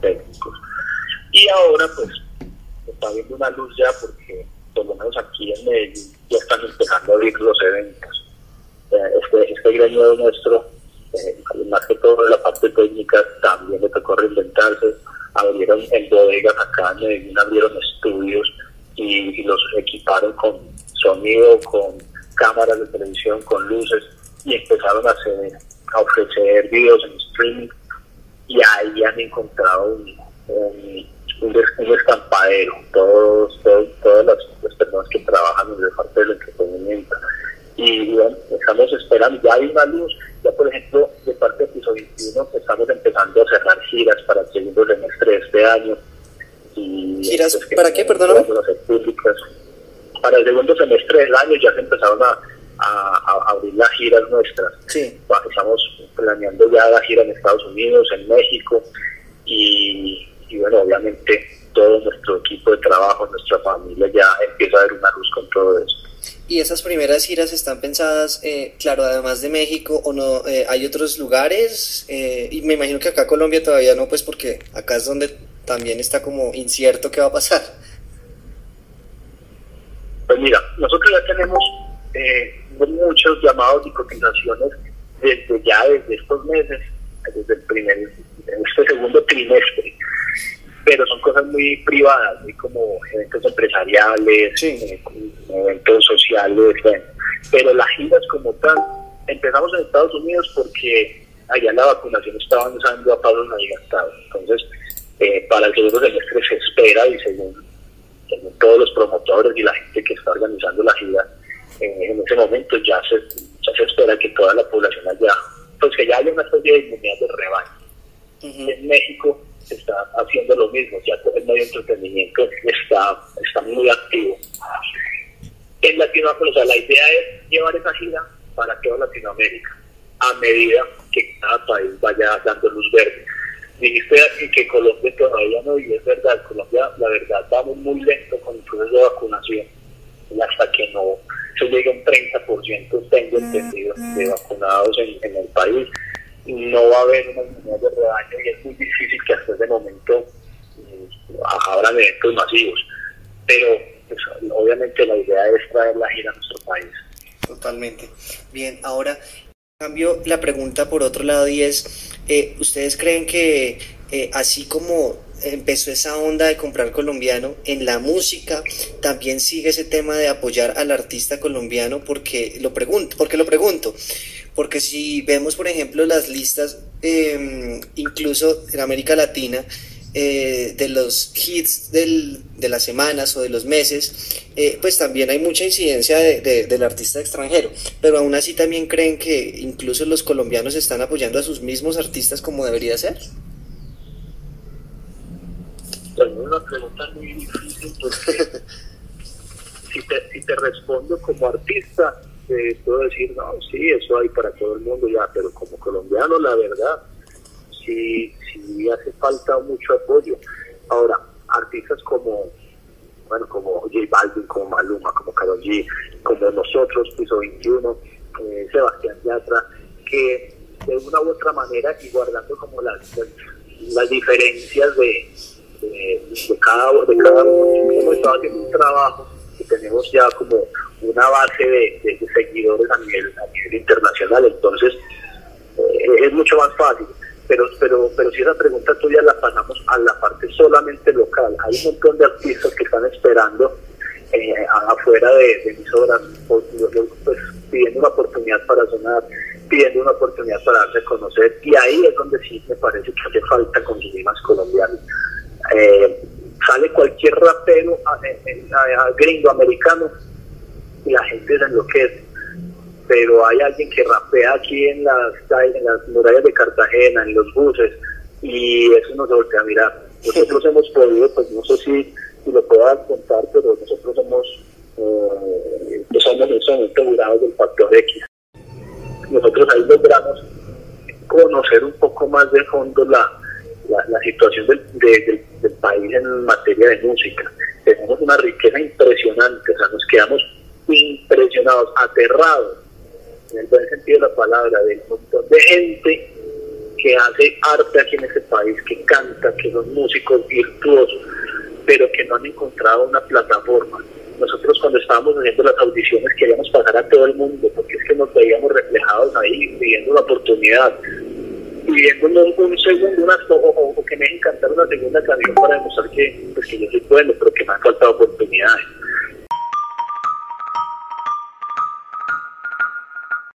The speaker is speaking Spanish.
técnicos. Y ahora pues está viendo una luz ya porque por lo menos aquí en Medellín ya están empezando a abrir los eventos. Este, este gremio nuestro, eh, más que todo la parte técnica, también le tocó reinventarse. Abrieron en bodegas acá en Medellín, abrieron estudios y, los equiparon con sonido, con cámaras de televisión, con luces y empezaron a, a ofrecer videos en streaming y ahí han encontrado un, un, un, escampadero, todos, todas las, personas que trabajan en el parte del entretenimiento. Y bueno, estamos esperando, ya hay una luz, ya por ejemplo, de parte de piso 21 estamos empezando a cerrar giras para el segundo semestre de este año. Y ¿Giras pues, para qué, perdóname? Para el segundo semestre del año ya se empezaron a, a, abrir las giras nuestras. Sí. Estamos planeando ya la gira en Estados Unidos, en México y, bueno, obviamente todo nuestro equipo de trabajo, nuestra familia ya empieza a ver una luz con todo eso. ¿Y esas primeras giras están pensadas, eh, claro, además de México o no? Eh, ¿Hay otros lugares? Eh, y me imagino que acá Colombia todavía no, pues porque acá es donde también está como incierto qué va a pasar. Pues mira, nosotros ya tenemos muchos llamados y cotizaciones desde ya, desde estos meses, desde el primer, este segundo trimestre. Pero son cosas muy privadas, muy como eventos empresariales, eh, eventos sociales, Pero las giras como tal, empezamos en Estados Unidos porque allá la vacunación estaba avanzando a pasos agigantados. Entonces, eh, para el segundo semestre se espera y según, según todos los promotores y la gente que está organizando la gira, en ese momento ya se, ya se espera que toda la población haya, pues que ya haya una especie de inmunidad de rebaño. En México se está haciendo lo mismo, ya el medio de entretenimiento está, está muy activo. En Latinoamérica, la idea es llevar esa gira para toda Latinoamérica, a medida que cada país vaya dando luz verde. Dijiste que Colombia todavía no, y es verdad, Colombia, la verdad, vamos muy lento con el proceso de vacunación, hasta que no se llega un 30%, tengo entendido, de vacunados en, el país. No va a haber una inmunidad de rebaño y es muy difícil que hasta ese momento mm, abran eventos masivos. Pero pues, obviamente la idea es traer la gira a nuestro país. Totalmente. Bien, ahora cambio la pregunta por otro lado y es, eh, ¿ustedes creen que eh, así como empezó esa onda de comprar colombiano en la música, también sigue ese tema de apoyar al artista colombiano porque lo pregunto, porque lo pregunto, porque si vemos por ejemplo las listas em, incluso en América Latina eh, de los hits del, de las semanas o de los meses, eh, pues también hay mucha incidencia del artista extranjero, pero aún así también creen que incluso los colombianos están apoyando a sus mismos artistas como debería ser una pregunta muy difícil porque si, te, si te respondo como artista, te puedo decir, no, sí, eso hay para todo el mundo ya, pero como colombiano, la verdad, sí, sí hace falta mucho apoyo. Ahora, artistas como, bueno, como J Balvin, como Maluma, como Karol G, como nosotros, Piso 21, eh, Sebastián Yatra, que de una u otra manera, y guardando como las, las diferencias de, de, cada, de cada uno. Hemos haciendo un trabajo y tenemos ya como una base de, seguidores a nivel, a nivel internacional, entonces eh, es mucho más fácil. Pero, pero, pero si esa pregunta tuya la pasamos a la parte solamente local, hay un montón de artistas que están esperando eh, afuera de, mis obras, pues, pidiendo una oportunidad para sonar, pidiendo una oportunidad para darse a conocer, y ahí es donde sí me parece que hace falta conseguir más colombianos. Eh, sale cualquier rapero gringo americano y la gente se enloquece. Pero hay alguien que rapea aquí en las, en las murallas de Cartagena, en los buses, y eso nos voltea a mirar. Nosotros hemos podido, pues no sé si, lo puedo contar, pero nosotros hemos, eh, somos en ese momento jurados del factor X. Nosotros ahí logramos conocer un poco más de fondo la, la, situación del, del, país en materia de música. Tenemos una riqueza impresionante, o sea, nos quedamos impresionados, aterrados, en el buen sentido de la palabra, del montón de gente que hace arte aquí en este país, que canta, que son músicos virtuosos, pero que no han encontrado una plataforma. Nosotros cuando estábamos haciendo las audiciones queríamos pasar a todo el mundo, porque es que nos veíamos reflejados ahí, pidiendo la oportunidad, pidiendo un, segundo, una, o, que me encantara una segunda canción para demostrar que, pues, que yo soy bueno, pero que me han faltado oportunidades